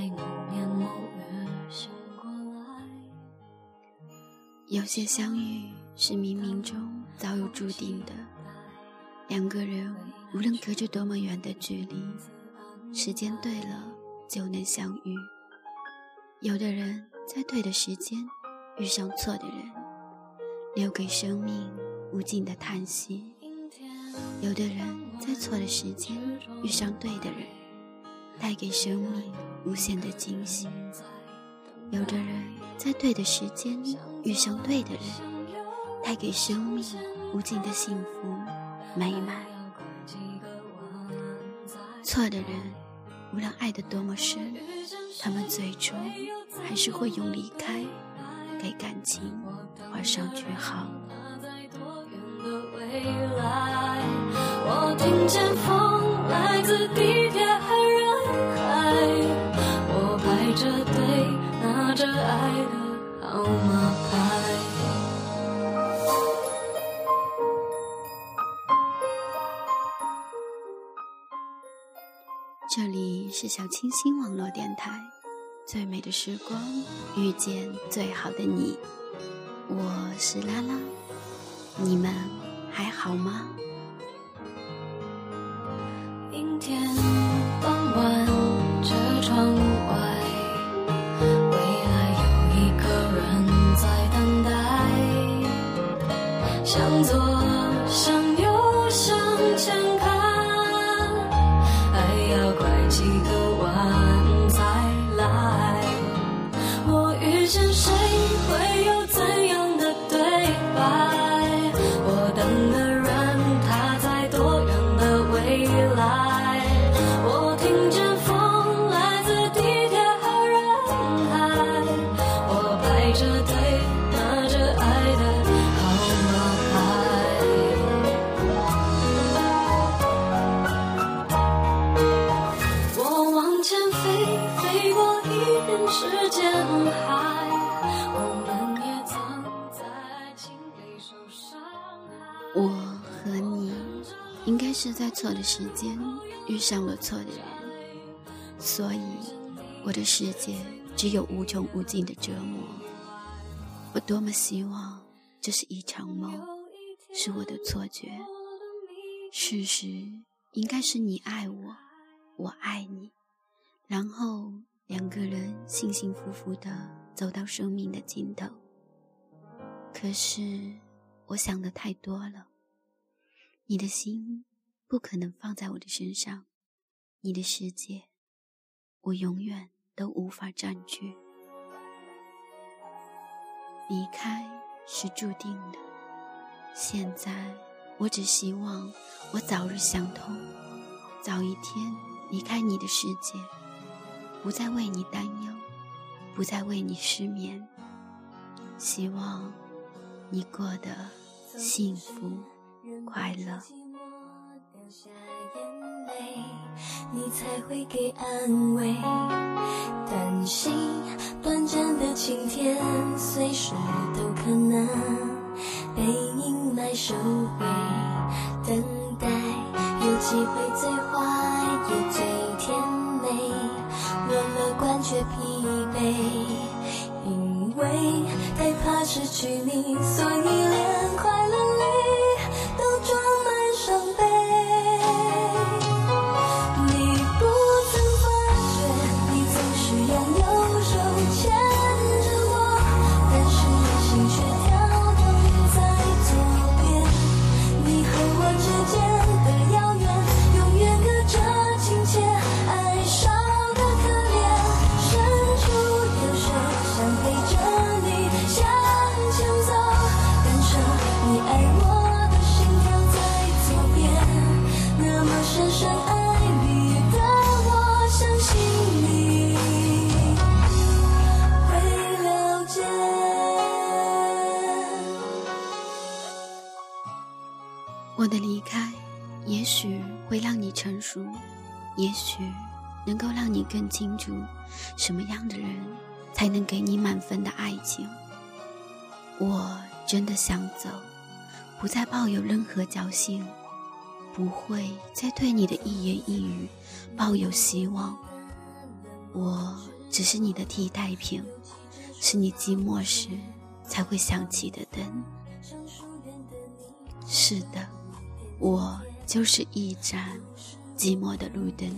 在某年某月醒过来有些相遇是冥冥中早有注定的两个人无论隔着多么远的距离时间对了就能相遇。有的人在对的时间遇上错的人留给生命无尽的叹息有的人在错的时间遇上对的人带给生命无限的惊喜；有的人在对的时间。遇上对的人，带给生命无尽的幸福美满。错的人，无论爱得多么深，他们最终还是会用离开给感情画上句号。我听见风来自地着爱的号码。这里是小清新网络电台，最美的时光遇见最好的你，我是拉拉，你们还好吗？几个我和你，应该是在错的时间遇上了错的人，所以我的世界只有无穷无尽的折磨。我多么希望这是一场梦，是我的错觉。事实应该是你爱我，我爱你，然后两个人幸幸福福的走到生命的尽头。可是。我想的太多了，你的心不可能放在我的身上，你的世界，我永远都无法占据。离开是注定的，现在我只希望我早日想通，早一天离开你的世界，不再为你担忧，不再为你失眠。希望你过得。幸福快乐你才会给安慰担心短暂的晴天随时都可能被阴霾收回等待有机会最坏却疲惫因为害怕失去你所以连我的离开，也许会让你成熟，也许能够让你更清楚，什么样的人才能给你满分的爱情。我真的想走，不再抱有任何侥幸，不会再对你的一言一语抱有希望。我只是你的替代品，是你寂寞时才会想起的灯。是的，我就是一盏寂寞的路灯，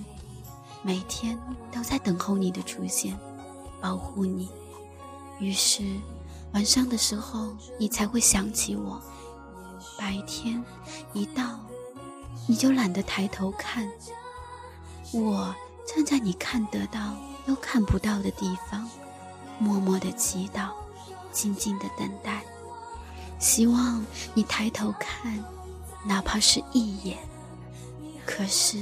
每天都在等候你的出现，保护你。于是晚上的时候，你才会想起我；白天一到，你就懒得抬头看。我站在你看得到又看不到的地方，默默的祈祷，静静的等待，希望你抬头看，哪怕是一眼。可是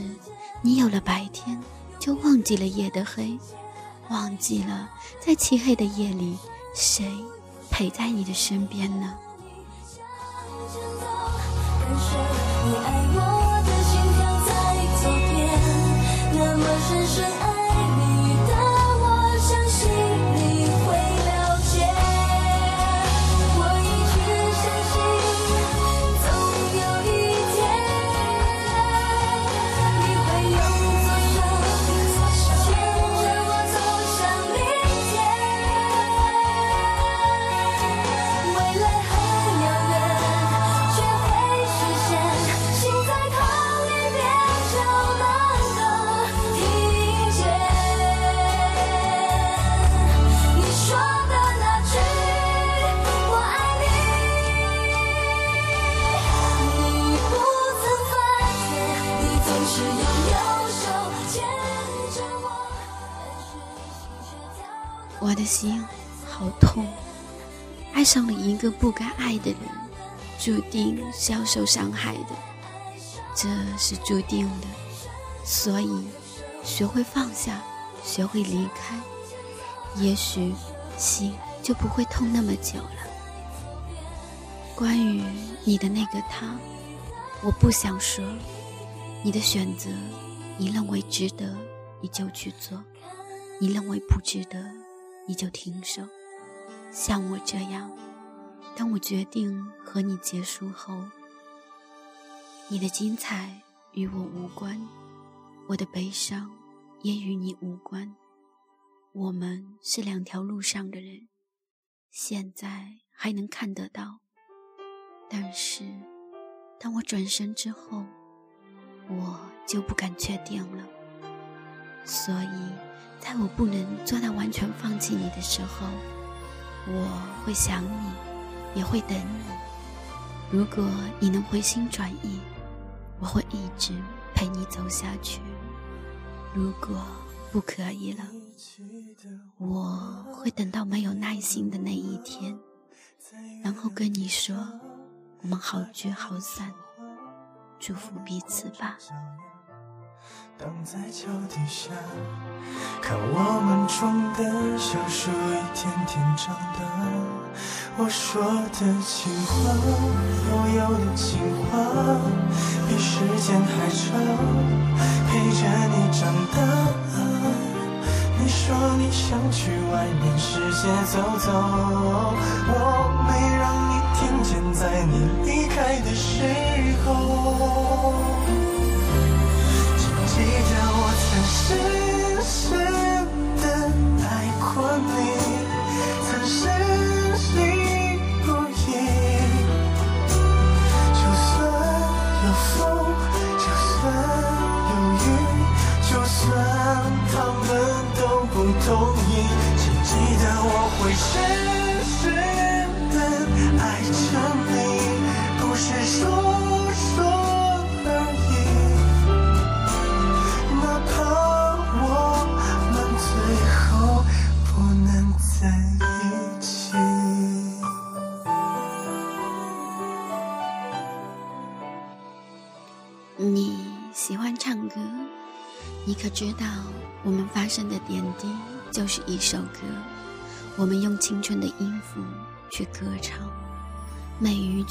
你有了白天，就忘记了夜的黑，忘记了在漆黑的夜里，谁陪在你的身边呢？不该爱的人，注定是要受伤害的，这是注定的。所以，学会放下，学会离开，也许心就不会痛那么久了。关于你的那个他，我不想说。你的选择，你认为值得，你就去做；你认为不值得。你就停手，像我这样。当我决定和你结束后，你的精彩与我无关，我的悲伤也与你无关。我们是两条路上的人，现在还能看得到，但是当我转身之后，我就不敢确定了。所以。在我不能做到完全放弃你的时候，我会想你，也会等你。如果你能回心转意，我会一直陪你走下去。如果不可以了，我会等到没有耐心的那一天，然后跟你说：我们好聚好散，祝福彼此吧。躺在脚底下，看我们种的小树一天天长大。我说的情话，悠悠的情话，比时间还长，陪着你长大。你说你想去外面世界走走，我没让你听见，在你离开的时候。你叫我全世界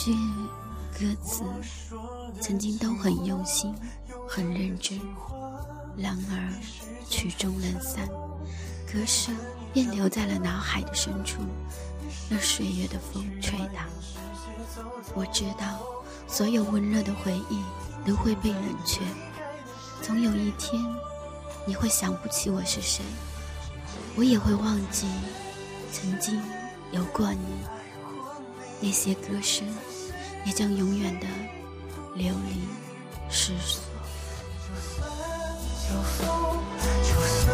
句歌词曾经都很用心、很认真。然而曲终人散，歌声便留在了脑海的深处，让岁月的风吹打。我知道，所有温热的回忆都会被冷却，总有一天。你会想不起我是谁，我也会忘记曾经有过你。那些歌声也将永远的流离失所。就算有风，就算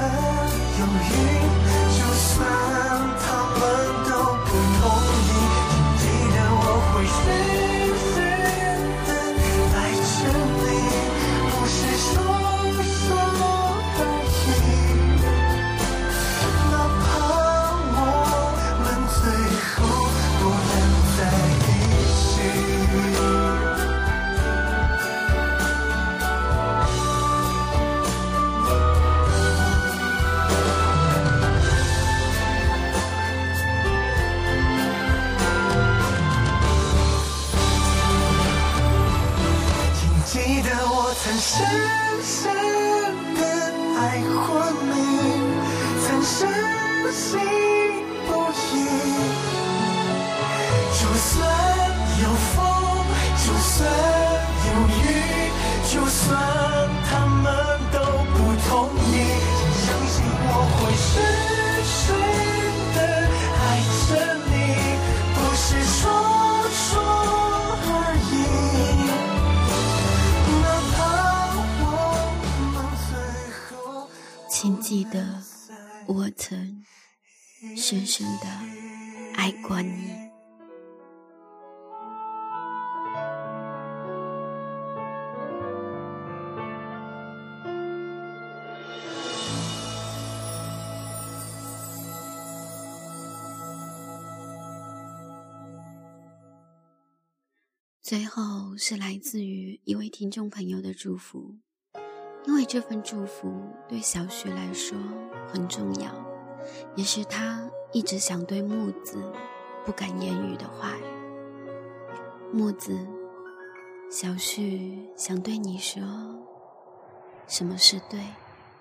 有雨，我曾记得，我曾深深的爱过你。最后是来自于一位听众朋友的祝福，因为这份祝福对小旭来说很重要，也是他一直想对木子不敢言语的话。木子，小旭想对你说，什么是对，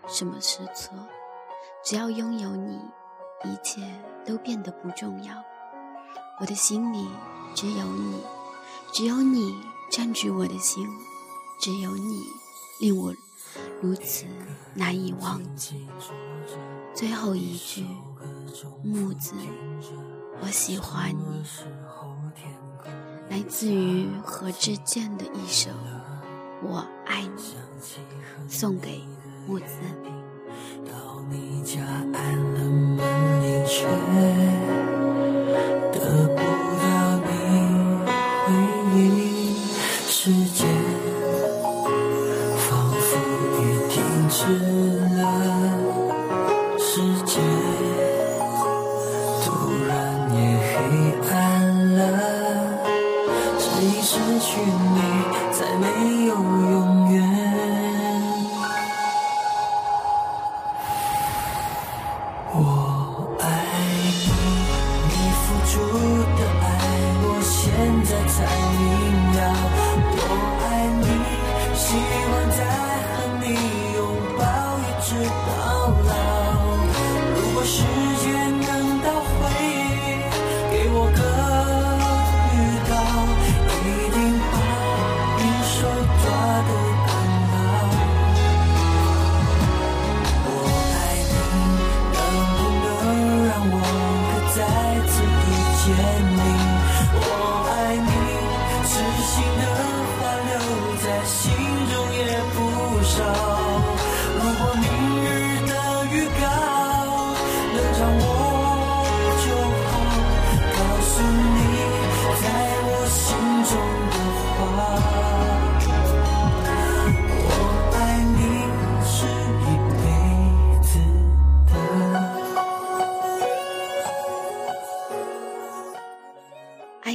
什么是错，只要拥有你，一切都变得不重要。我的心里只有你。只有你占据我的心，只有你令我如此难以忘记。最后一句，木子，我喜欢你，来自于何志健的一首《我爱你》，送给木子。到你家按了门铃，却失去你，再没有永远。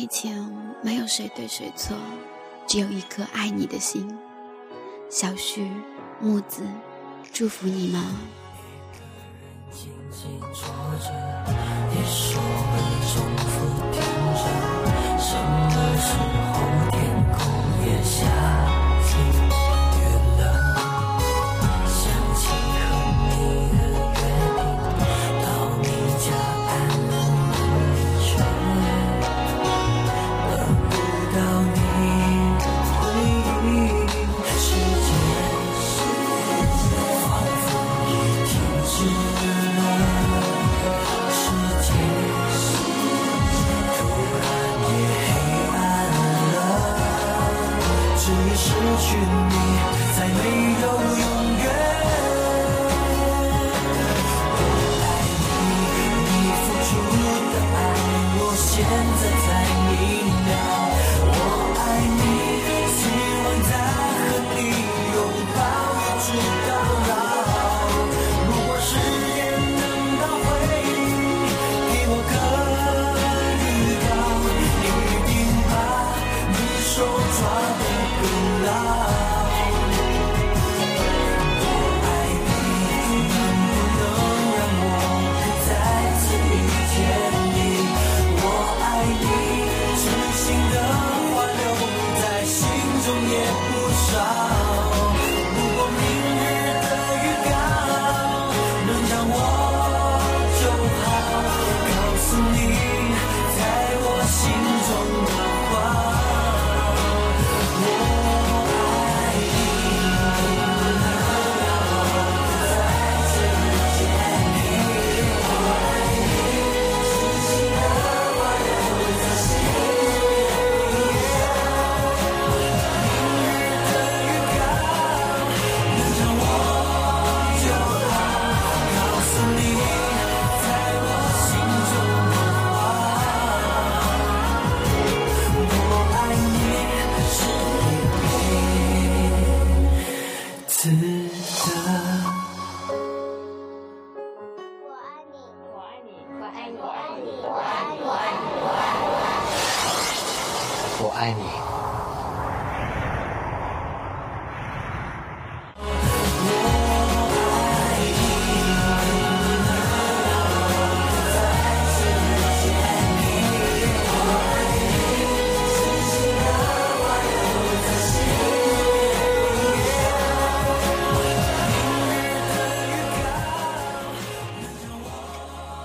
情没有谁对谁错，只有一颗爱你的心。小旭、木子，祝福你们。静静坐着，一首歌重复听着。什么时候天空也下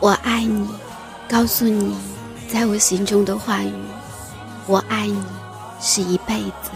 我爱你，告诉你，在我心中的话语。我爱你，是一辈子。